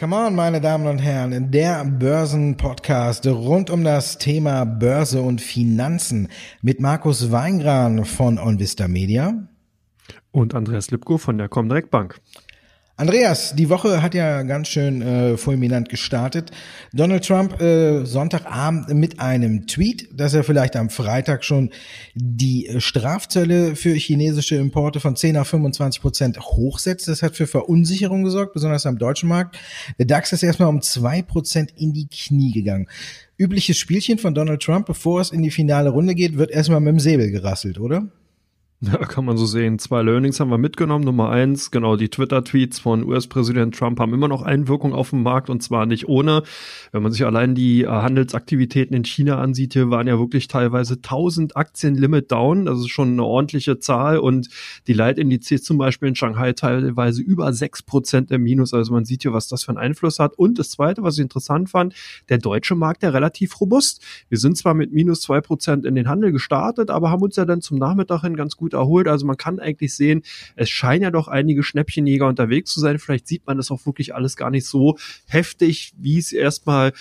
Come on, meine Damen und Herren, der Börsenpodcast rund um das Thema Börse und Finanzen mit Markus Weingran von OnVista Media und Andreas Lipko von der Comdirect Bank. Andreas, die Woche hat ja ganz schön äh, fulminant gestartet. Donald Trump äh, Sonntagabend mit einem Tweet, dass er vielleicht am Freitag schon die äh, Strafzölle für chinesische Importe von 10 auf 25 Prozent hochsetzt. Das hat für Verunsicherung gesorgt, besonders am deutschen Markt. Der DAX ist erstmal um zwei Prozent in die Knie gegangen. Übliches Spielchen von Donald Trump, bevor es in die finale Runde geht, wird erstmal mit dem Säbel gerasselt, oder? Ja, kann man so sehen. Zwei Learnings haben wir mitgenommen. Nummer eins, genau, die Twitter-Tweets von US-Präsident Trump haben immer noch Einwirkung auf den Markt und zwar nicht ohne. Wenn man sich allein die äh, Handelsaktivitäten in China ansieht, hier waren ja wirklich teilweise 1000 Aktien Limit down. Das ist schon eine ordentliche Zahl und die Leitindizes zum Beispiel in Shanghai teilweise über sechs Prozent im Minus. Also man sieht hier, was das für einen Einfluss hat. Und das zweite, was ich interessant fand, der deutsche Markt ja relativ robust. Wir sind zwar mit minus zwei Prozent in den Handel gestartet, aber haben uns ja dann zum Nachmittag hin ganz gut gut erholt. Also man kann eigentlich sehen, es scheinen ja doch einige Schnäppchenjäger unterwegs zu sein. Vielleicht sieht man das auch wirklich alles gar nicht so heftig, wie es erstmal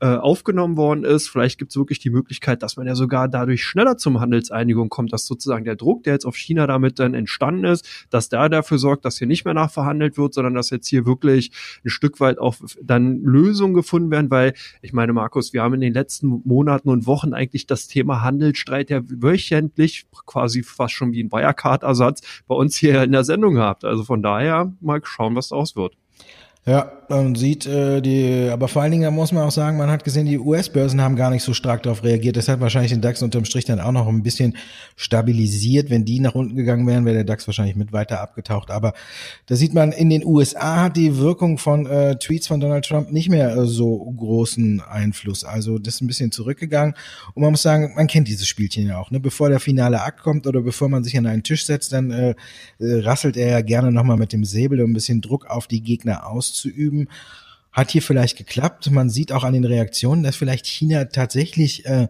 äh, aufgenommen worden ist. Vielleicht gibt es wirklich die Möglichkeit, dass man ja sogar dadurch schneller zum Handelseinigung kommt, dass sozusagen der Druck, der jetzt auf China damit dann entstanden ist, dass der dafür sorgt, dass hier nicht mehr nachverhandelt wird, sondern dass jetzt hier wirklich ein Stück weit auch dann Lösungen gefunden werden, weil ich meine, Markus, wir haben in den letzten Monaten und Wochen eigentlich das Thema Handelsstreit ja wöchentlich, quasi fast schon wie ein Wirecard-Ersatz, bei uns hier in der Sendung gehabt. Also von daher mal schauen, was daraus wird. Ja, man sieht äh, die, aber vor allen Dingen muss man auch sagen, man hat gesehen, die US-Börsen haben gar nicht so stark darauf reagiert. Das hat wahrscheinlich den DAX unterm Strich dann auch noch ein bisschen stabilisiert. Wenn die nach unten gegangen wären, wäre der DAX wahrscheinlich mit weiter abgetaucht. Aber da sieht man, in den USA hat die Wirkung von äh, Tweets von Donald Trump nicht mehr äh, so großen Einfluss. Also das ist ein bisschen zurückgegangen. Und man muss sagen, man kennt dieses Spielchen ja auch. Ne? Bevor der finale Akt kommt oder bevor man sich an einen Tisch setzt, dann äh, äh, rasselt er ja gerne nochmal mit dem Säbel, um ein bisschen Druck auf die Gegner auszuüben auszuüben. Hat hier vielleicht geklappt. Man sieht auch an den Reaktionen, dass vielleicht China tatsächlich äh,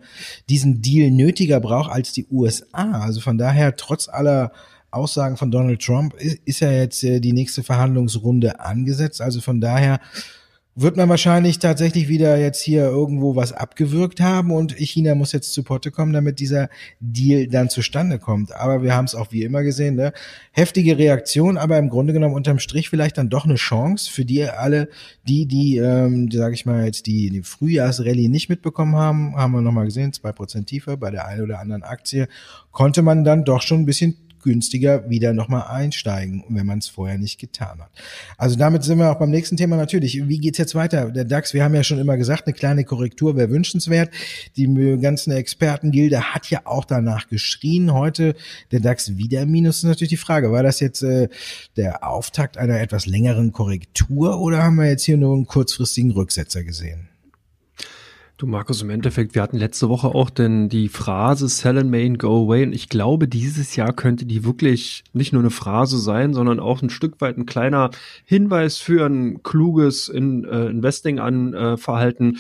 diesen Deal nötiger braucht als die USA. Also von daher, trotz aller Aussagen von Donald Trump, ist, ist ja jetzt äh, die nächste Verhandlungsrunde angesetzt. Also von daher wird man wahrscheinlich tatsächlich wieder jetzt hier irgendwo was abgewürgt haben und China muss jetzt zu Potte kommen, damit dieser Deal dann zustande kommt. Aber wir haben es auch wie immer gesehen, ne? heftige Reaktion, aber im Grunde genommen unterm Strich vielleicht dann doch eine Chance für die alle, die, die, ähm, sage ich mal jetzt, die die Frühjahrsrallye nicht mitbekommen haben, haben wir nochmal gesehen, zwei Prozent tiefer bei der einen oder anderen Aktie, konnte man dann doch schon ein bisschen günstiger wieder nochmal einsteigen, wenn man es vorher nicht getan hat. Also damit sind wir auch beim nächsten Thema natürlich. Wie geht's jetzt weiter? Der DAX, wir haben ja schon immer gesagt, eine kleine Korrektur wäre wünschenswert. Die ganzen Expertengilde hat ja auch danach geschrien. Heute der DAX wieder minus. ist natürlich die Frage, war das jetzt äh, der Auftakt einer etwas längeren Korrektur oder haben wir jetzt hier nur einen kurzfristigen Rücksetzer gesehen? Du Markus, im Endeffekt, wir hatten letzte Woche auch denn die Phrase Sell and Main Go Away und ich glaube, dieses Jahr könnte die wirklich nicht nur eine Phrase sein, sondern auch ein Stück weit ein kleiner Hinweis für ein kluges in, äh, Investing an äh.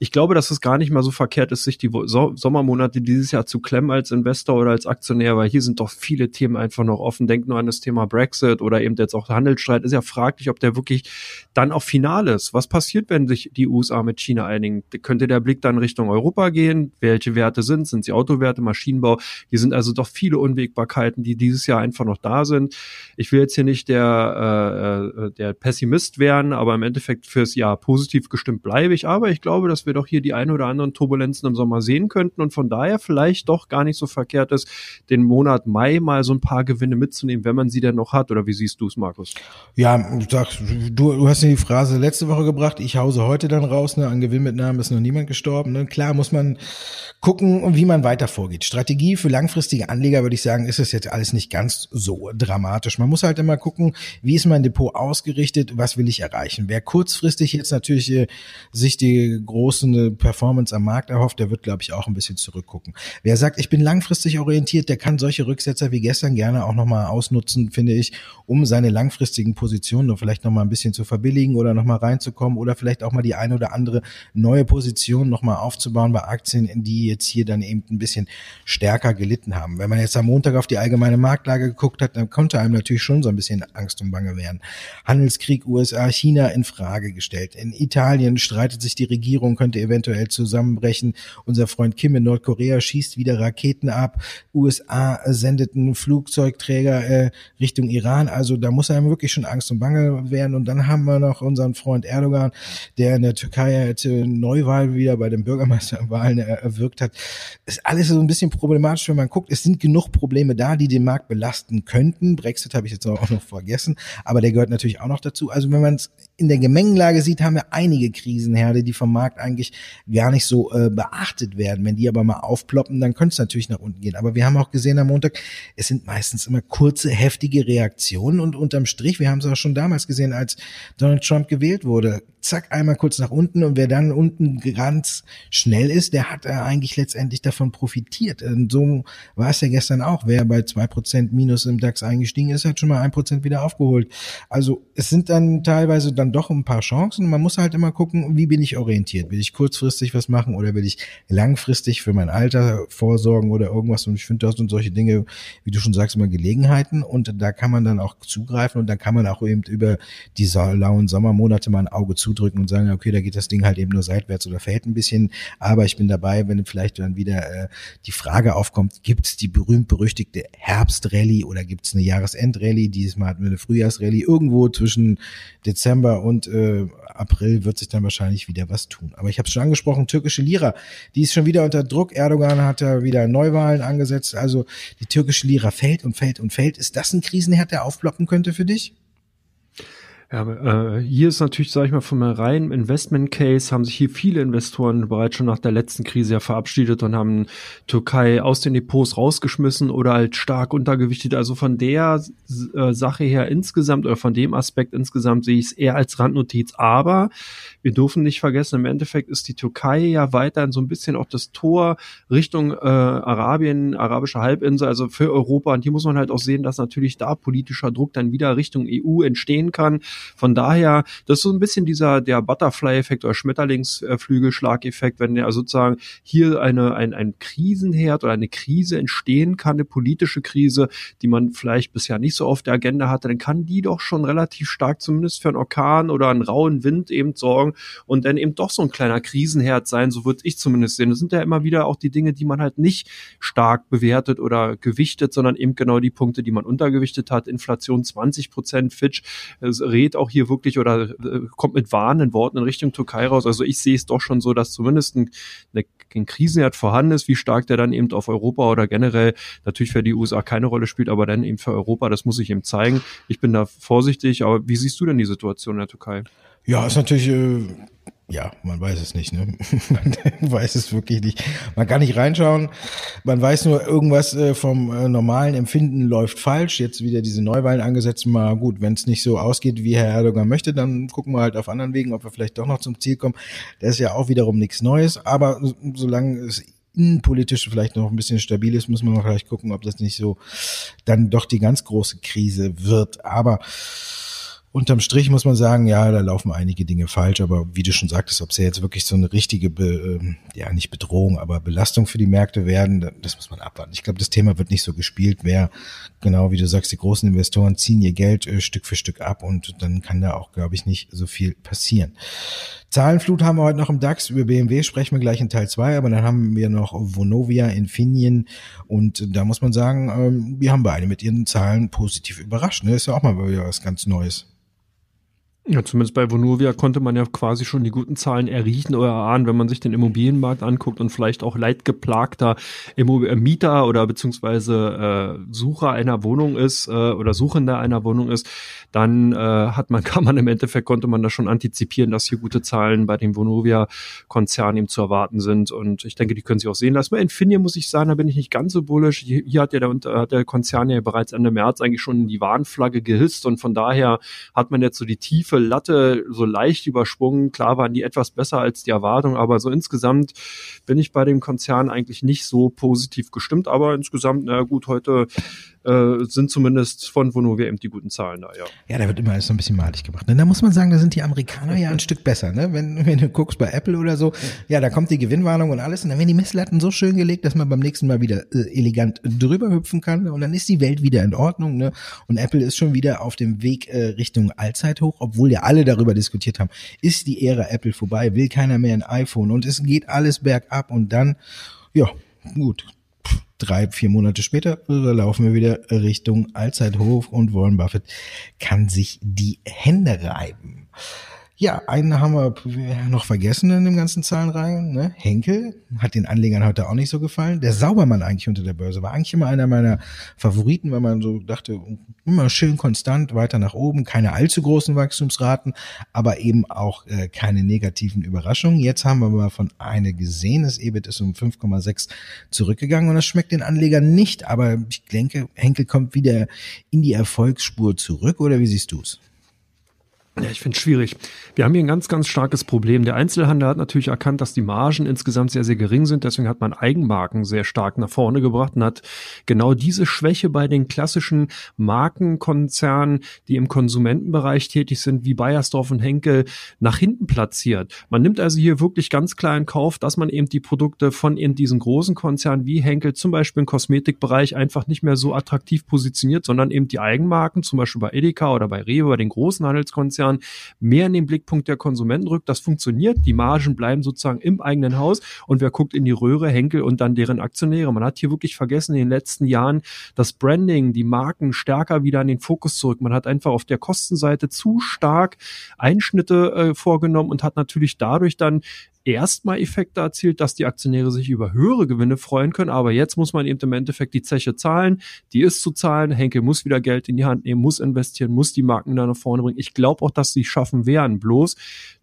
Ich glaube, dass es gar nicht mal so verkehrt ist, sich die so Sommermonate dieses Jahr zu klemmen als Investor oder als Aktionär, weil hier sind doch viele Themen einfach noch offen. Denk nur an das Thema Brexit oder eben jetzt auch Handelsstreit. Ist ja fraglich, ob der wirklich dann auch final ist. Was passiert, wenn sich die USA mit China einigen? Könnte der Blick dann Richtung Europa gehen. Welche Werte sind? Sind sie Autowerte, Maschinenbau? Hier sind also doch viele Unwägbarkeiten, die dieses Jahr einfach noch da sind. Ich will jetzt hier nicht der, äh, äh, der Pessimist werden, aber im Endeffekt fürs Jahr positiv gestimmt bleibe ich. Aber ich glaube, dass wir doch hier die ein oder anderen Turbulenzen im Sommer sehen könnten und von daher vielleicht doch gar nicht so verkehrt ist, den Monat Mai mal so ein paar Gewinne mitzunehmen, wenn man sie denn noch hat. Oder wie siehst du es, Markus? Ja, du, du hast die Phrase letzte Woche gebracht. Ich hause heute dann raus. Ne? An Gewinnmitnahmen ist noch niemand gestorben. Ne? Klar muss man gucken, wie man weiter vorgeht. Strategie für langfristige Anleger, würde ich sagen, ist es jetzt alles nicht ganz so dramatisch. Man muss halt immer gucken, wie ist mein Depot ausgerichtet, was will ich erreichen. Wer kurzfristig jetzt natürlich äh, sich die großen Performance am Markt erhofft, der wird, glaube ich, auch ein bisschen zurückgucken. Wer sagt, ich bin langfristig orientiert, der kann solche Rücksetzer wie gestern gerne auch nochmal ausnutzen, finde ich, um seine langfristigen Positionen vielleicht nochmal ein bisschen zu verbilligen oder nochmal reinzukommen oder vielleicht auch mal die eine oder andere neue Position Positionen nochmal aufzubauen bei Aktien, die jetzt hier dann eben ein bisschen stärker gelitten haben. Wenn man jetzt am Montag auf die allgemeine Marktlage geguckt hat, dann konnte einem natürlich schon so ein bisschen Angst und Bange werden. Handelskrieg USA, China in Frage gestellt. In Italien streitet sich die Regierung, könnte eventuell zusammenbrechen. Unser Freund Kim in Nordkorea schießt wieder Raketen ab. USA sendet einen Flugzeugträger äh, Richtung Iran. Also da muss einem wirklich schon Angst und Bange werden. Und dann haben wir noch unseren Freund Erdogan, der in der Türkei jetzt Neuwahl wieder bei den Bürgermeisterwahlen erwirkt hat. Ist alles so ein bisschen problematisch, wenn man guckt. Es sind genug Probleme da, die den Markt belasten könnten. Brexit habe ich jetzt auch noch vergessen, aber der gehört natürlich auch noch dazu. Also wenn man es in der Gemengenlage sieht, haben wir einige Krisenherde, die vom Markt eigentlich gar nicht so äh, beachtet werden. Wenn die aber mal aufploppen, dann könnte es natürlich nach unten gehen. Aber wir haben auch gesehen am Montag, es sind meistens immer kurze, heftige Reaktionen und unterm Strich, wir haben es auch schon damals gesehen, als Donald Trump gewählt wurde, zack, einmal kurz nach unten und wer dann unten ganz schnell ist, der hat eigentlich letztendlich davon profitiert. Und so war es ja gestern auch. Wer bei zwei Prozent Minus im DAX eingestiegen ist, hat schon mal ein Prozent wieder aufgeholt. Also es sind dann teilweise dann doch ein paar Chancen. Man muss halt immer gucken, wie bin ich orientiert? Will ich kurzfristig was machen oder will ich langfristig für mein Alter vorsorgen oder irgendwas? Und ich finde, das sind solche Dinge, wie du schon sagst, immer Gelegenheiten und da kann man dann auch zugreifen und dann kann man auch eben über die lauen Sommermonate mal ein Auge zu zudrücken und sagen, okay, da geht das Ding halt eben nur seitwärts oder fällt ein bisschen, aber ich bin dabei, wenn vielleicht dann wieder äh, die Frage aufkommt, gibt es die berühmt-berüchtigte Herbstrallye oder gibt es eine Jahresendrallye, dieses Mal hatten wir eine Frühjahrsrallye, irgendwo zwischen Dezember und äh, April wird sich dann wahrscheinlich wieder was tun. Aber ich habe es schon angesprochen, türkische Lira, die ist schon wieder unter Druck. Erdogan hat ja wieder Neuwahlen angesetzt. Also die türkische Lira fällt und fällt und fällt. Ist das ein Krisenherd, der aufploppen könnte für dich? Ja, äh, hier ist natürlich, sage ich mal, vom reinen Investment Case haben sich hier viele Investoren bereits schon nach der letzten Krise ja verabschiedet und haben Türkei aus den Depots rausgeschmissen oder halt stark untergewichtet. Also von der äh, Sache her insgesamt oder von dem Aspekt insgesamt sehe ich es eher als Randnotiz. Aber wir dürfen nicht vergessen, im Endeffekt ist die Türkei ja weiterhin so ein bisschen auch das Tor Richtung äh, Arabien, arabische Halbinsel, also für Europa. Und hier muss man halt auch sehen, dass natürlich da politischer Druck dann wieder Richtung EU entstehen kann. Von daher, das ist so ein bisschen dieser der Butterfly-Effekt oder Schmetterlingsflügelschlag-Effekt, wenn ja sozusagen hier eine, ein, ein Krisenherd oder eine Krise entstehen kann, eine politische Krise, die man vielleicht bisher nicht so auf der Agenda hatte, dann kann die doch schon relativ stark zumindest für einen Orkan oder einen rauen Wind eben sorgen und dann eben doch so ein kleiner Krisenherd sein, so würde ich zumindest sehen. Das sind ja immer wieder auch die Dinge, die man halt nicht stark bewertet oder gewichtet, sondern eben genau die Punkte, die man untergewichtet hat. Inflation 20 Prozent, Fitch rät geht auch hier wirklich oder äh, kommt mit warnenden Worten in Richtung Türkei raus. Also ich sehe es doch schon so, dass zumindest ein, eine, ein Krisenherd vorhanden ist, wie stark der dann eben auf Europa oder generell natürlich für die USA keine Rolle spielt, aber dann eben für Europa, das muss ich eben zeigen. Ich bin da vorsichtig, aber wie siehst du denn die Situation in der Türkei? Ja, ist natürlich äh, ja, man weiß es nicht, ne? man weiß es wirklich nicht. Man kann nicht reinschauen. Man weiß nur, irgendwas äh, vom äh, normalen Empfinden läuft falsch. Jetzt wieder diese Neuwahlen angesetzt. Mal gut, wenn es nicht so ausgeht, wie Herr Erdogan möchte, dann gucken wir halt auf anderen Wegen, ob wir vielleicht doch noch zum Ziel kommen. Das ist ja auch wiederum nichts Neues. Aber solange es innenpolitisch vielleicht noch ein bisschen stabil ist, muss man mal vielleicht gucken, ob das nicht so dann doch die ganz große Krise wird. Aber unterm Strich muss man sagen, ja, da laufen einige Dinge falsch, aber wie du schon sagtest, ob sie jetzt wirklich so eine richtige, Be, ähm, ja nicht Bedrohung, aber Belastung für die Märkte werden, das muss man abwarten. Ich glaube, das Thema wird nicht so gespielt, wer, genau wie du sagst, die großen Investoren ziehen ihr Geld äh, Stück für Stück ab und dann kann da auch, glaube ich, nicht so viel passieren. Zahlenflut haben wir heute noch im DAX, über BMW sprechen wir gleich in Teil zwei, aber dann haben wir noch Vonovia, Infineon und da muss man sagen, ähm, wir haben beide mit ihren Zahlen positiv überrascht. Ne? Ist ja auch mal wieder was ganz Neues. Ja, zumindest bei Vonovia konnte man ja quasi schon die guten Zahlen erriechen oder erahnen, wenn man sich den Immobilienmarkt anguckt und vielleicht auch leidgeplagter Immo äh, Mieter oder beziehungsweise äh, Sucher einer Wohnung ist äh, oder Suchender einer Wohnung ist, dann äh, hat man, kann man im Endeffekt, konnte man da schon antizipieren, dass hier gute Zahlen bei dem Vonovia-Konzern eben zu erwarten sind. Und ich denke, die können sich auch sehen lassen. Bei Infineon muss ich sagen, da bin ich nicht ganz so bullisch. Hier, hat ja der, hat der Konzern ja bereits Ende März eigentlich schon die Warnflagge gehisst und von daher hat man jetzt so die Tiefe tiefe Latte so leicht übersprungen. Klar waren die etwas besser als die Erwartung, aber so insgesamt bin ich bei dem Konzern eigentlich nicht so positiv gestimmt. Aber insgesamt, na gut, heute äh, sind zumindest von Vonovia eben die guten Zahlen da, ja. Ja, da wird immer alles so ein bisschen malig gemacht. Ne? Da muss man sagen, da sind die Amerikaner ja ein Stück besser. Ne? Wenn, wenn du guckst bei Apple oder so, ja, da kommt die Gewinnwarnung und alles und dann werden die Messlatten so schön gelegt, dass man beim nächsten Mal wieder äh, elegant drüber hüpfen kann und dann ist die Welt wieder in Ordnung. Ne? Und Apple ist schon wieder auf dem Weg äh, Richtung Allzeithoch, obwohl ja alle darüber diskutiert haben, ist die Ära Apple vorbei, will keiner mehr ein iPhone und es geht alles bergab und dann, ja, gut, drei, vier Monate später laufen wir wieder Richtung Allzeithoch und Warren Buffett kann sich die Hände reiben. Ja, einen haben wir noch vergessen in dem ganzen Zahlenreihen. Ne? Henkel hat den Anlegern heute auch nicht so gefallen. Der Saubermann eigentlich unter der Börse war eigentlich immer einer meiner Favoriten, weil man so dachte, immer schön konstant weiter nach oben, keine allzu großen Wachstumsraten, aber eben auch äh, keine negativen Überraschungen. Jetzt haben wir mal von eine gesehen. Das EBIT ist um 5,6 zurückgegangen und das schmeckt den Anlegern nicht. Aber ich denke, Henkel kommt wieder in die Erfolgsspur zurück. Oder wie siehst du es? Ja, ich finde es schwierig. Wir haben hier ein ganz, ganz starkes Problem. Der Einzelhandel hat natürlich erkannt, dass die Margen insgesamt sehr, sehr gering sind. Deswegen hat man Eigenmarken sehr stark nach vorne gebracht und hat genau diese Schwäche bei den klassischen Markenkonzernen, die im Konsumentenbereich tätig sind, wie Bayersdorf und Henkel, nach hinten platziert. Man nimmt also hier wirklich ganz klar in Kauf, dass man eben die Produkte von eben diesen großen Konzernen wie Henkel, zum Beispiel im Kosmetikbereich, einfach nicht mehr so attraktiv positioniert, sondern eben die Eigenmarken, zum Beispiel bei Edeka oder bei Rewe, bei den großen Handelskonzernen, Jahren mehr in den Blickpunkt der Konsumenten rückt. Das funktioniert. Die Margen bleiben sozusagen im eigenen Haus und wer guckt in die Röhre, Henkel und dann deren Aktionäre. Man hat hier wirklich vergessen, in den letzten Jahren das Branding, die Marken stärker wieder an den Fokus zurück. Man hat einfach auf der Kostenseite zu stark Einschnitte äh, vorgenommen und hat natürlich dadurch dann erstmal Effekte erzielt, dass die Aktionäre sich über höhere Gewinne freuen können. Aber jetzt muss man eben im Endeffekt die Zeche zahlen. Die ist zu zahlen. Henkel muss wieder Geld in die Hand nehmen, muss investieren, muss die Marken da nach vorne bringen. Ich glaube auch, dass sie schaffen werden. Bloß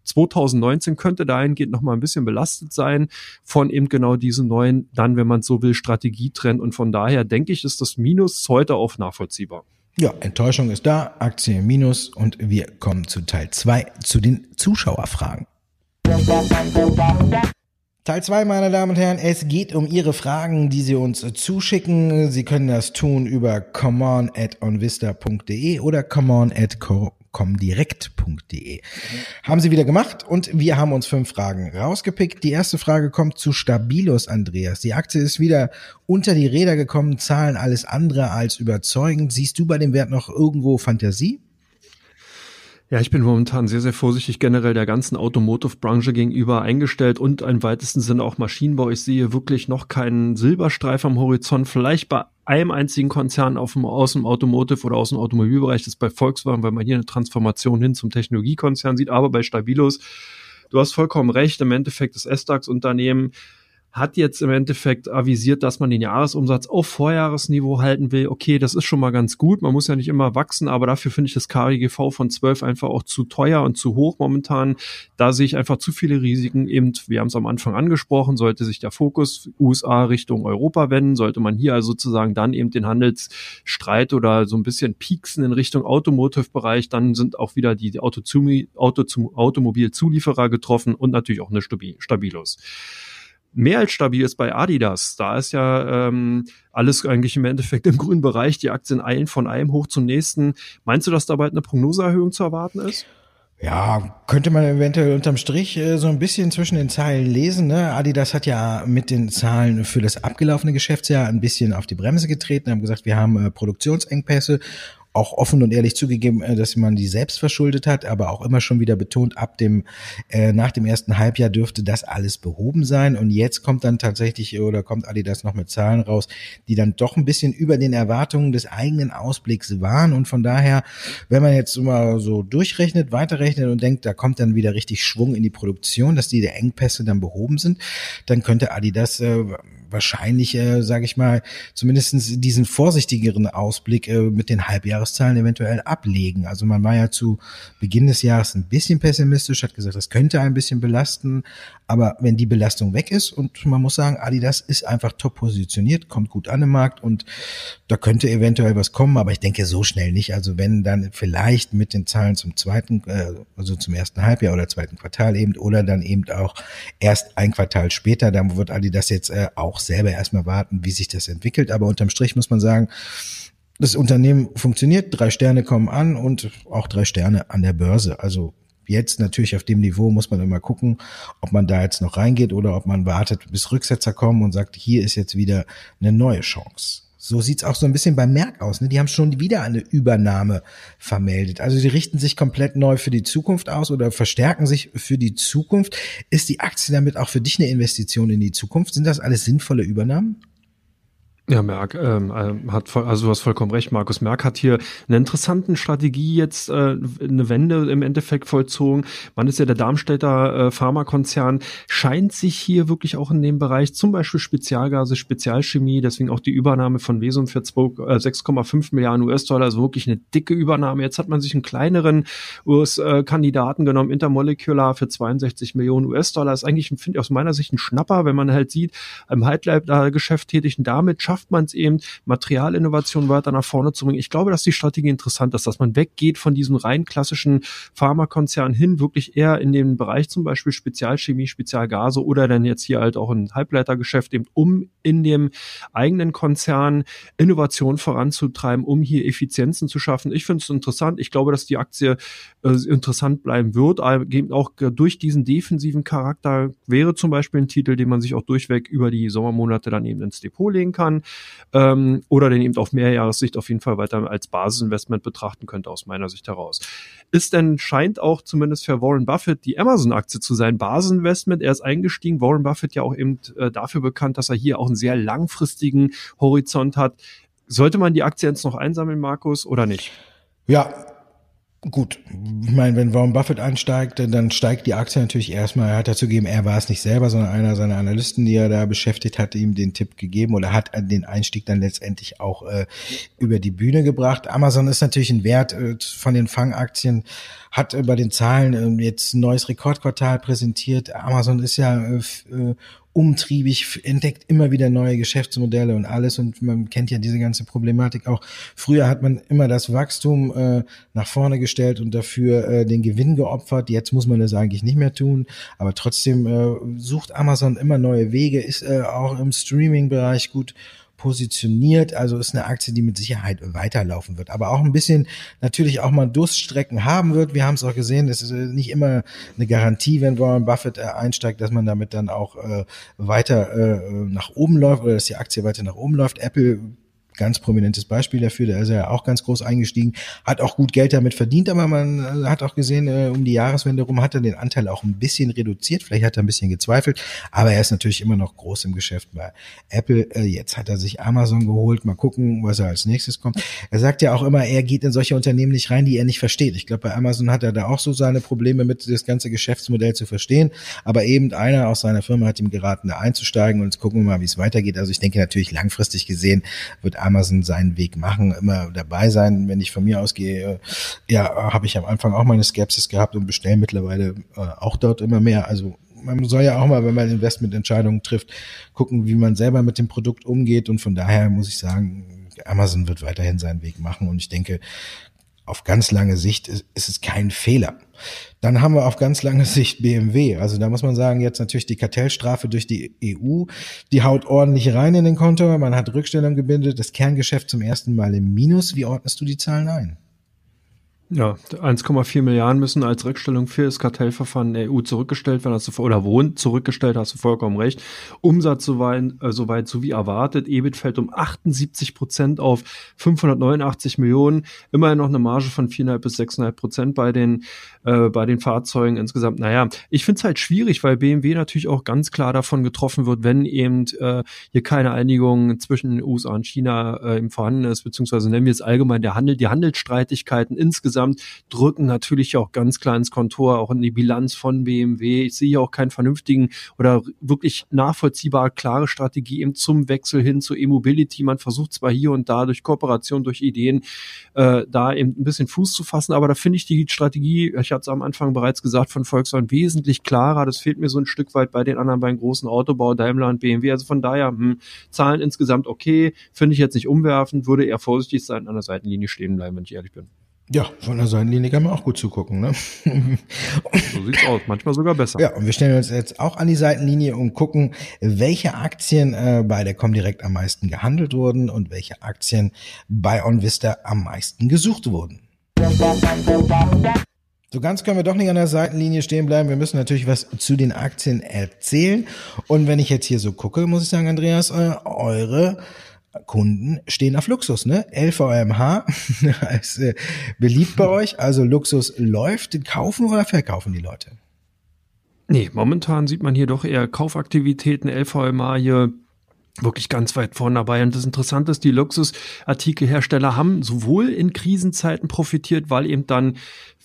2019 könnte dahingehend noch mal ein bisschen belastet sein von eben genau diesen neuen, dann, wenn man so will, Strategietrend. Und von daher denke ich, ist das Minus heute auch nachvollziehbar. Ja, Enttäuschung ist da, Aktie Minus und wir kommen zu Teil zwei zu den Zuschauerfragen. Teil 2, meine Damen und Herren, es geht um Ihre Fragen, die Sie uns zuschicken. Sie können das tun über common@onvista.de oder common@comdirect.de. Haben Sie wieder gemacht und wir haben uns fünf Fragen rausgepickt. Die erste Frage kommt zu Stabilos, Andreas. Die Aktie ist wieder unter die Räder gekommen, Zahlen alles andere als überzeugend. Siehst du bei dem Wert noch irgendwo Fantasie? Ja, ich bin momentan sehr, sehr vorsichtig generell der ganzen Automotive-Branche gegenüber eingestellt und im weitesten Sinne auch Maschinenbau. Ich sehe wirklich noch keinen Silberstreif am Horizont. Vielleicht bei einem einzigen Konzern auf dem, aus dem Automotive oder aus dem Automobilbereich, das ist bei Volkswagen, weil man hier eine Transformation hin zum Technologiekonzern sieht, aber bei Stabilos, du hast vollkommen recht, im Endeffekt das S-DAX-Unternehmen hat jetzt im Endeffekt avisiert, dass man den Jahresumsatz auf Vorjahresniveau halten will. Okay, das ist schon mal ganz gut. Man muss ja nicht immer wachsen, aber dafür finde ich das KGV von 12 einfach auch zu teuer und zu hoch momentan. Da sehe ich einfach zu viele Risiken. Eben, wir haben es am Anfang angesprochen, sollte sich der Fokus USA Richtung Europa wenden, sollte man hier also sozusagen dann eben den Handelsstreit oder so ein bisschen pieksen in Richtung Automotive-Bereich, dann sind auch wieder die Auto Auto Automobilzulieferer getroffen und natürlich auch eine Stabilos mehr als stabil ist bei Adidas. Da ist ja ähm, alles eigentlich im Endeffekt im grünen Bereich. Die Aktien eilen von einem hoch zum nächsten. Meinst du, dass da bald eine Prognoseerhöhung zu erwarten ist? Ja, könnte man eventuell unterm Strich äh, so ein bisschen zwischen den Zeilen lesen. Ne? Adidas hat ja mit den Zahlen für das abgelaufene Geschäftsjahr ein bisschen auf die Bremse getreten, haben gesagt, wir haben äh, Produktionsengpässe auch offen und ehrlich zugegeben, äh, dass man die selbst verschuldet hat, aber auch immer schon wieder betont, ab dem, äh, nach dem ersten Halbjahr dürfte das alles behoben sein. Und jetzt kommt dann tatsächlich oder kommt Adidas noch mit Zahlen raus, die dann doch ein bisschen über den Erwartungen des eigenen Ausblicks waren. Und von daher, wenn man jetzt mal so durchrechnet, weiterrechnet und denkt, da kommt dann wieder richtig Schwung in die Produktion, dass die Engpässe dann behoben sind, dann könnte Adidas äh, wahrscheinlich, äh, sage ich mal, zumindestens diesen vorsichtigeren Ausblick äh, mit den Halbjahreszahlen eventuell ablegen. Also man war ja zu Beginn des Jahres ein bisschen pessimistisch, hat gesagt, das könnte ein bisschen belasten, aber wenn die Belastung weg ist und man muss sagen, Adidas ist einfach top positioniert, kommt gut an im Markt und da könnte eventuell was kommen, aber ich denke so schnell nicht. Also wenn dann vielleicht mit den Zahlen zum zweiten, äh, also zum ersten Halbjahr oder zweiten Quartal eben oder dann eben auch erst ein Quartal später, dann wird Adidas jetzt äh, auch selber erstmal warten, wie sich das entwickelt. Aber unterm Strich muss man sagen, das Unternehmen funktioniert, drei Sterne kommen an und auch drei Sterne an der Börse. Also Jetzt natürlich auf dem Niveau muss man immer gucken, ob man da jetzt noch reingeht oder ob man wartet, bis Rücksetzer kommen und sagt, hier ist jetzt wieder eine neue Chance. So sieht's auch so ein bisschen beim Merck aus. Ne? Die haben schon wieder eine Übernahme vermeldet. Also die richten sich komplett neu für die Zukunft aus oder verstärken sich für die Zukunft. Ist die Aktie damit auch für dich eine Investition in die Zukunft? Sind das alles sinnvolle Übernahmen? Ja, Merck ähm, äh, hat voll, also du hast vollkommen recht, Markus. Merck hat hier eine interessante Strategie jetzt äh, eine Wende im Endeffekt vollzogen. Man ist ja der Darmstädter äh, Pharmakonzern, scheint sich hier wirklich auch in dem Bereich, zum Beispiel Spezialgase, Spezialchemie, deswegen auch die Übernahme von Vesum für 6,5 äh, Milliarden US-Dollar, also wirklich eine dicke Übernahme. Jetzt hat man sich einen kleineren US-Kandidaten genommen, Intermolecular für 62 Millionen US-Dollar. Ist eigentlich, finde ich aus meiner Sicht ein Schnapper, wenn man halt sieht, im Halbleib-Geschäft tätig und damit schafft schafft man es eben, Materialinnovation weiter nach vorne zu bringen. Ich glaube, dass die Strategie interessant ist, dass man weggeht von diesem rein klassischen Pharmakonzern hin, wirklich eher in den Bereich zum Beispiel Spezialchemie, Spezialgase oder dann jetzt hier halt auch ein Halbleitergeschäft, eben um in dem eigenen Konzern Innovation voranzutreiben, um hier Effizienzen zu schaffen. Ich finde es interessant. Ich glaube, dass die Aktie äh, interessant bleiben wird, eben auch durch diesen defensiven Charakter wäre zum Beispiel ein Titel, den man sich auch durchweg über die Sommermonate dann eben ins Depot legen kann ähm, oder den eben auf Mehrjahressicht auf jeden Fall weiter als Basisinvestment betrachten könnte, aus meiner Sicht heraus. Ist denn, scheint auch zumindest für Warren Buffett die Amazon-Aktie zu sein, Basisinvestment. Er ist eingestiegen, Warren Buffett ja auch eben äh, dafür bekannt, dass er hier auch einen sehr langfristigen Horizont hat. Sollte man die Aktie jetzt noch einsammeln, Markus, oder nicht? Ja, Gut, ich meine, wenn Warren Buffett einsteigt, dann steigt die Aktie natürlich erstmal. Er hat dazu gegeben, er war es nicht selber, sondern einer seiner Analysten, die er da beschäftigt hat, ihm den Tipp gegeben oder hat den Einstieg dann letztendlich auch äh, über die Bühne gebracht. Amazon ist natürlich ein Wert äh, von den Fangaktien, hat äh, bei den Zahlen äh, jetzt ein neues Rekordquartal präsentiert. Amazon ist ja äh, äh umtriebig, entdeckt immer wieder neue Geschäftsmodelle und alles und man kennt ja diese ganze Problematik auch. Früher hat man immer das Wachstum äh, nach vorne gestellt und dafür äh, den Gewinn geopfert. Jetzt muss man das eigentlich nicht mehr tun, aber trotzdem äh, sucht Amazon immer neue Wege, ist äh, auch im Streaming-Bereich gut positioniert. Also ist eine Aktie, die mit Sicherheit weiterlaufen wird, aber auch ein bisschen natürlich auch mal Durststrecken haben wird. Wir haben es auch gesehen, es ist äh, nicht immer eine Garantie, wenn Warren Buffett äh, einsteigt, dass man damit dann auch äh, weiter äh, nach oben läuft oder dass die Aktie weiter nach oben läuft. Apple ganz prominentes Beispiel dafür. Da ist er auch ganz groß eingestiegen, hat auch gut Geld damit verdient, aber man äh, hat auch gesehen, äh, um die Jahreswende rum hat er den Anteil auch ein bisschen reduziert. Vielleicht hat er ein bisschen gezweifelt, aber er ist natürlich immer noch groß im Geschäft bei Apple. Äh, jetzt hat er sich Amazon geholt. Mal gucken, was er als nächstes kommt. Er sagt ja auch immer, er geht in solche Unternehmen nicht rein, die er nicht versteht. Ich glaube, bei Amazon hat er da auch so seine Probleme mit, das ganze Geschäftsmodell zu verstehen. Aber eben einer aus seiner Firma hat ihm geraten, da einzusteigen und jetzt gucken wir mal, wie es weitergeht. Also ich denke natürlich langfristig gesehen wird Amazon seinen Weg machen, immer dabei sein. Wenn ich von mir ausgehe, ja, habe ich am Anfang auch meine Skepsis gehabt und bestelle mittlerweile äh, auch dort immer mehr. Also man soll ja auch mal, wenn man Investmententscheidungen trifft, gucken, wie man selber mit dem Produkt umgeht. Und von daher muss ich sagen, Amazon wird weiterhin seinen Weg machen. Und ich denke, auf ganz lange Sicht ist, ist es kein Fehler. Dann haben wir auf ganz lange Sicht BMW. Also da muss man sagen, jetzt natürlich die Kartellstrafe durch die EU, die haut ordentlich rein in den Konto. Man hat Rückstellung gebindet, das Kerngeschäft zum ersten Mal im Minus. Wie ordnest du die Zahlen ein? Ja, 1,4 Milliarden müssen als Rückstellung für das Kartellverfahren der EU zurückgestellt werden, hast du, oder wurden zurückgestellt, hast du vollkommen recht. Umsatz soweit, äh, soweit so wie erwartet. EBIT fällt um 78 Prozent auf 589 Millionen. Immerhin noch eine Marge von 4,5 bis 6,5 Prozent bei den, äh, bei den Fahrzeugen insgesamt. Naja, ich finde es halt schwierig, weil BMW natürlich auch ganz klar davon getroffen wird, wenn eben äh, hier keine Einigung zwischen den USA und China äh, im vorhanden ist, beziehungsweise nennen wir es allgemein der Handel, die Handelsstreitigkeiten insgesamt insgesamt, drücken natürlich auch ganz klar ins Kontor, auch in die Bilanz von BMW. Ich sehe auch keinen vernünftigen oder wirklich nachvollziehbar klare Strategie eben zum Wechsel hin zu E-Mobility. Man versucht zwar hier und da durch Kooperation, durch Ideen, äh, da eben ein bisschen Fuß zu fassen, aber da finde ich die Strategie, ich hatte es am Anfang bereits gesagt, von Volkswagen wesentlich klarer. Das fehlt mir so ein Stück weit bei den anderen beiden großen Autobau, Daimler und BMW. Also von daher, hm, Zahlen insgesamt okay, finde ich jetzt nicht umwerfend, würde eher vorsichtig sein, an der Seitenlinie stehen bleiben, wenn ich ehrlich bin. Ja, von der Seitenlinie kann man auch gut zugucken. Ne? so sieht's aus, manchmal sogar besser. Ja, und wir stellen uns jetzt auch an die Seitenlinie und gucken, welche Aktien äh, bei der Comdirect am meisten gehandelt wurden und welche Aktien bei OnVista am meisten gesucht wurden. So ganz können wir doch nicht an der Seitenlinie stehen bleiben. Wir müssen natürlich was zu den Aktien erzählen. Und wenn ich jetzt hier so gucke, muss ich sagen, Andreas, äh, eure Kunden stehen auf Luxus, ne? LVMH ist äh, beliebt bei euch, also Luxus läuft. Kaufen oder verkaufen die Leute? Nee, momentan sieht man hier doch eher Kaufaktivitäten. LVMH hier wirklich ganz weit vorne dabei. Und das Interessante ist, die Luxusartikelhersteller haben sowohl in Krisenzeiten profitiert, weil eben dann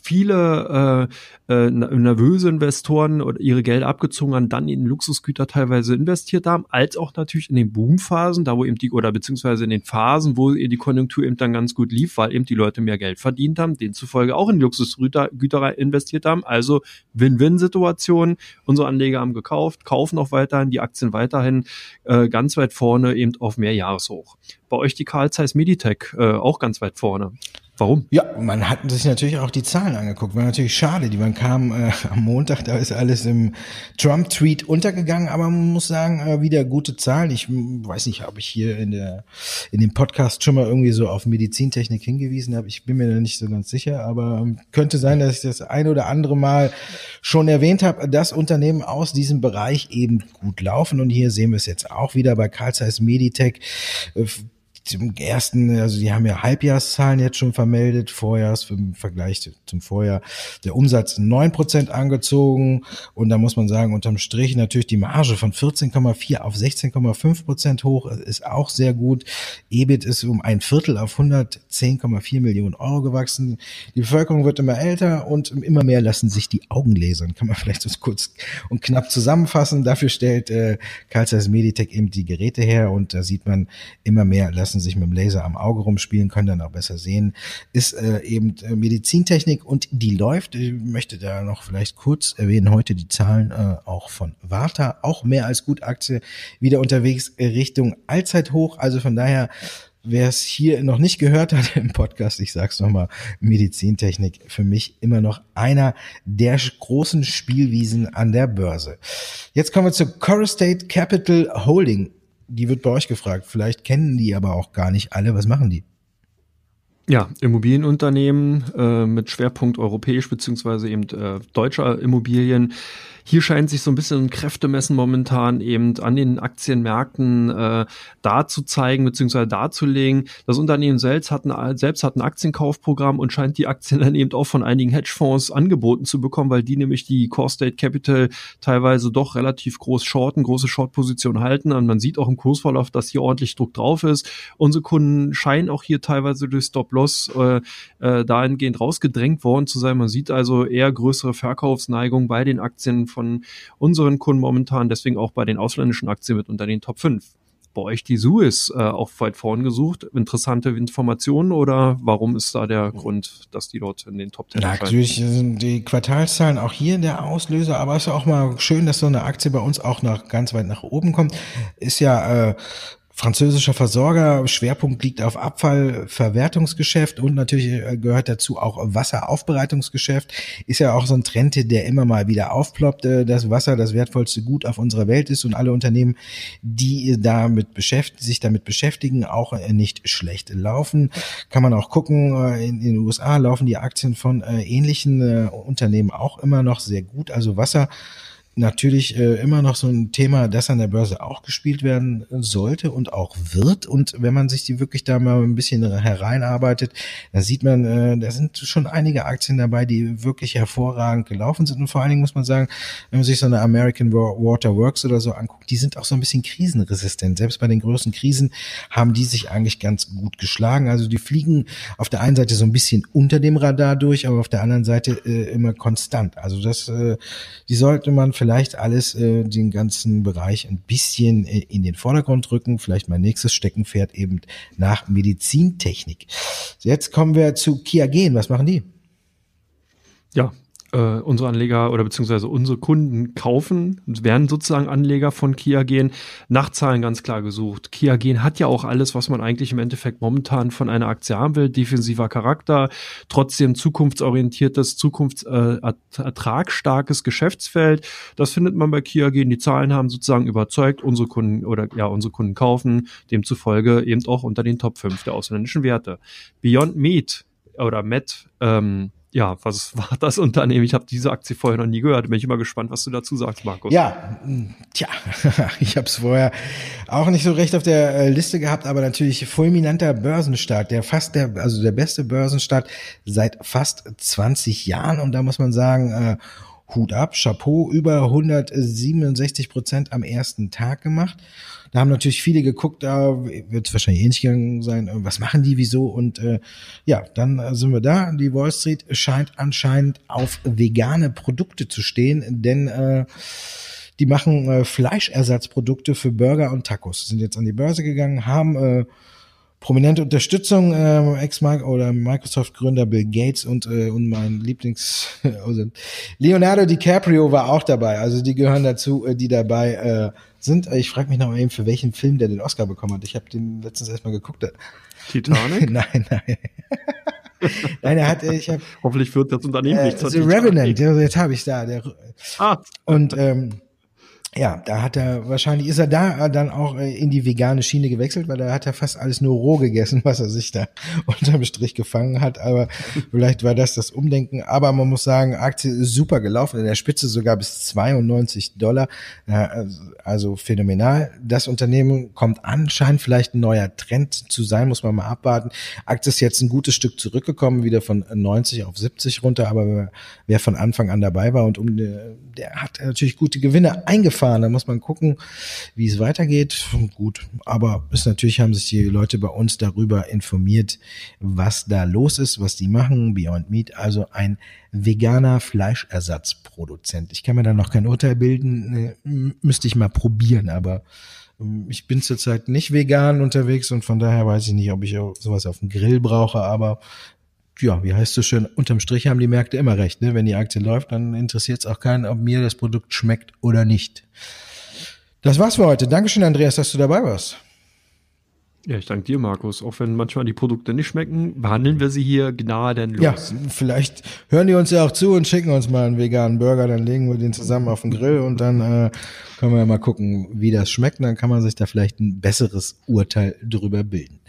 viele äh, äh, nervöse Investoren oder ihre Gelder abgezogen haben, dann in Luxusgüter teilweise investiert haben, als auch natürlich in den Boomphasen, da wo eben die, oder beziehungsweise in den Phasen, wo die Konjunktur eben dann ganz gut lief, weil eben die Leute mehr Geld verdient haben, demzufolge auch in Luxusgüter Güter investiert haben. Also Win-Win-Situation. Unsere Anleger haben gekauft, kaufen auch weiterhin, die Aktien weiterhin äh, ganz weit vorne, eben auf mehr Jahreshoch. Bei euch die Carl Zeiss Meditech äh, auch ganz weit vorne. Warum? Ja, man hat sich natürlich auch die Zahlen angeguckt. War natürlich schade, die man kam äh, am Montag, da ist alles im Trump-Tweet untergegangen, aber man muss sagen, äh, wieder gute Zahlen. Ich weiß nicht, ob ich hier in der in dem Podcast schon mal irgendwie so auf Medizintechnik hingewiesen habe. Ich bin mir da nicht so ganz sicher, aber ähm, könnte sein, dass ich das ein oder andere Mal schon erwähnt habe, dass Unternehmen aus diesem Bereich eben gut laufen. Und hier sehen wir es jetzt auch wieder bei Carl Zeiss Meditech. Äh, zum ersten, also die haben ja Halbjahreszahlen jetzt schon vermeldet, Vorjahrs im Vergleich zum Vorjahr, der Umsatz neun Prozent angezogen und da muss man sagen, unterm Strich natürlich die Marge von 14,4 auf 16,5 Prozent hoch, ist auch sehr gut. EBIT ist um ein Viertel auf 110,4 Millionen Euro gewachsen. Die Bevölkerung wird immer älter und immer mehr lassen sich die Augen lasern, kann man vielleicht so kurz und knapp zusammenfassen. Dafür stellt äh, Carl Zeiss Meditech eben die Geräte her und da sieht man immer mehr lassen lassen sich mit dem Laser am Auge rumspielen, können dann auch besser sehen, ist äh, eben äh, Medizintechnik und die läuft. Ich möchte da noch vielleicht kurz erwähnen, heute die Zahlen äh, auch von Warta, auch mehr als gut Aktie, wieder unterwegs Richtung Allzeithoch. Also von daher Wer es hier noch nicht gehört hat im Podcast, ich sag's nochmal, Medizintechnik für mich immer noch einer der großen Spielwiesen an der Börse. Jetzt kommen wir zu Corustate Capital Holding die wird bei euch gefragt. Vielleicht kennen die aber auch gar nicht alle. Was machen die? Ja, Immobilienunternehmen äh, mit Schwerpunkt europäisch beziehungsweise eben äh, deutscher Immobilien hier scheint sich so ein bisschen Kräftemessen momentan eben an den Aktienmärkten äh, darzuzeigen bzw. darzulegen. Das Unternehmen selbst hat, ein, selbst hat ein Aktienkaufprogramm und scheint die Aktien dann eben auch von einigen Hedgefonds angeboten zu bekommen, weil die nämlich die Core State Capital teilweise doch relativ groß shorten, große Short-Position halten. Und man sieht auch im Kursverlauf, dass hier ordentlich Druck drauf ist. Unsere Kunden scheinen auch hier teilweise durch Stop-Loss äh, äh, dahingehend rausgedrängt worden zu sein. Man sieht also eher größere Verkaufsneigung bei den Aktien von unseren Kunden momentan, deswegen auch bei den ausländischen Aktien mit unter den Top 5 bei euch die Suez äh, auch weit vorn gesucht. Interessante Informationen oder warum ist da der Grund, dass die dort in den Top 10 sind? Natürlich sind die Quartalszahlen auch hier der Auslöser, aber es ist auch mal schön, dass so eine Aktie bei uns auch noch ganz weit nach oben kommt. Ist ja äh, französischer Versorger. Schwerpunkt liegt auf Abfallverwertungsgeschäft und natürlich äh, gehört dazu auch Wasseraufbereitungsgeschäft. Ist ja auch so ein Trend, der immer mal wieder aufploppt, äh, dass Wasser das wertvollste Gut auf unserer Welt ist und alle Unternehmen, die damit beschäftigen, sich damit beschäftigen, auch äh, nicht schlecht laufen. Kann man auch gucken, in den USA laufen die Aktien von ähnlichen Unternehmen auch immer noch sehr gut. Also Wasser natürlich äh, immer noch so ein Thema, das an der Börse auch gespielt werden sollte und auch wird. Und wenn man sich die wirklich da mal ein bisschen hereinarbeitet, da sieht man, äh, da sind schon einige Aktien dabei, die wirklich hervorragend gelaufen sind. Und vor allen Dingen muss man sagen, wenn man sich so eine American Water Works oder so anguckt, die sind auch so ein bisschen krisenresistent. Selbst bei den größten Krisen haben die sich eigentlich ganz gut geschlagen. Also die fliegen auf der einen Seite so ein bisschen unter dem Radar durch, aber auf der anderen Seite äh, immer konstant. Also das, äh, die sollte man vielleicht alles, äh, den ganzen Bereich ein bisschen äh, in den Vordergrund rücken. Vielleicht mein nächstes Steckenpferd eben nach Medizintechnik. Jetzt kommen wir zu Kia Gen. Was machen die? Ja, äh, unsere Anleger oder beziehungsweise unsere Kunden kaufen, werden sozusagen Anleger von Kia gehen, nach Zahlen ganz klar gesucht. Kia Gen hat ja auch alles, was man eigentlich im Endeffekt momentan von einer Aktie haben will. Defensiver Charakter, trotzdem zukunftsorientiertes, zukunftsertragsstarkes äh, Geschäftsfeld. Das findet man bei Kia Gen. Die Zahlen haben sozusagen überzeugt, unsere Kunden oder ja, unsere Kunden kaufen, demzufolge eben auch unter den Top 5 der ausländischen Werte. Beyond Meat oder Met ähm, ja, was war das Unternehmen? Ich habe diese Aktie vorher noch nie gehört. Bin ich immer gespannt, was du dazu sagst, Markus. Ja, hm, tja, ich habe es vorher auch nicht so recht auf der äh, Liste gehabt, aber natürlich fulminanter Börsenstart, der fast der, also der beste Börsenstart seit fast 20 Jahren. Und da muss man sagen, äh, Hut ab, Chapeau, über 167 Prozent am ersten Tag gemacht. Da haben natürlich viele geguckt, da wird es wahrscheinlich ähnlich gegangen sein, was machen die, wieso und äh, ja, dann sind wir da. Die Wall Street scheint anscheinend auf vegane Produkte zu stehen, denn äh, die machen äh, Fleischersatzprodukte für Burger und Tacos. Sind jetzt an die Börse gegangen, haben äh, prominente Unterstützung, äh, Ex-Mark oder Microsoft-Gründer Bill Gates und, äh, und mein Lieblings, also Leonardo DiCaprio war auch dabei. Also die gehören dazu, äh, die dabei äh, sind. Ich frage mich noch mal eben, für welchen Film der den Oscar bekommen hat. Ich habe den letztens erstmal geguckt. Titanic? nein, nein. Nein, er hat, ich habe. Hoffentlich führt das Unternehmen äh, nicht The Revenant, jetzt habe ich da. Der, ah. Und ähm, ja, da hat er wahrscheinlich ist er da dann auch äh, in die vegane Schiene gewechselt, weil da hat er fast alles nur roh gegessen, was er sich da unterm Strich gefangen hat. Aber vielleicht war das das Umdenken. Aber man muss sagen, Aktie ist super gelaufen, in der Spitze sogar bis 92 Dollar. Also phänomenal. Das Unternehmen kommt an, scheint vielleicht ein neuer Trend zu sein, muss man mal abwarten. Aktie ist jetzt ein gutes Stück zurückgekommen, wieder von 90 auf 70 runter. Aber wer von Anfang an dabei war und um, der hat natürlich gute Gewinne eingefahren fahren. Da muss man gucken, wie es weitergeht. Gut, aber ist natürlich haben sich die Leute bei uns darüber informiert, was da los ist, was die machen. Beyond Meat, also ein veganer Fleischersatzproduzent. Ich kann mir da noch kein Urteil bilden, müsste ich mal probieren, aber ähm, ich bin zurzeit nicht vegan unterwegs und von daher weiß ich nicht, ob ich sowas auf dem Grill brauche, aber ja, wie heißt es schön, unterm Strich haben die Märkte immer recht. Ne? Wenn die Aktie läuft, dann interessiert es auch keinen, ob mir das Produkt schmeckt oder nicht. Das war's für heute. Dankeschön, Andreas, dass du dabei warst. Ja, ich danke dir, Markus. Auch wenn manchmal die Produkte nicht schmecken, behandeln wir sie hier gnadenlos. Ja, vielleicht hören die uns ja auch zu und schicken uns mal einen veganen Burger, dann legen wir den zusammen auf den Grill und dann äh, können wir ja mal gucken, wie das schmeckt. Dann kann man sich da vielleicht ein besseres Urteil drüber bilden.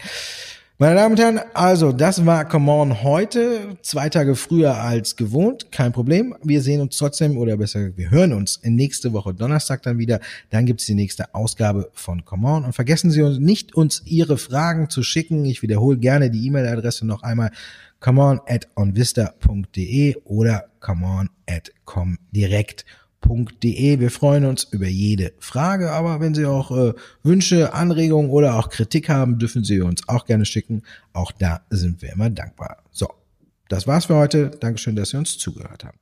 Meine Damen und Herren, also das war Come On heute, zwei Tage früher als gewohnt, kein Problem. Wir sehen uns trotzdem, oder besser, wir hören uns nächste Woche Donnerstag dann wieder. Dann gibt's die nächste Ausgabe von Come On. Und vergessen Sie uns nicht, uns Ihre Fragen zu schicken. Ich wiederhole gerne die E-Mail-Adresse noch einmal comeon at onvista.de oder comeon at comdirect.de www.ftf.de. Wir freuen uns über jede Frage, aber wenn Sie auch äh, Wünsche, Anregungen oder auch Kritik haben, dürfen Sie uns auch gerne schicken. Auch da sind wir immer dankbar. So, das war's für heute. Dankeschön, dass Sie uns zugehört haben.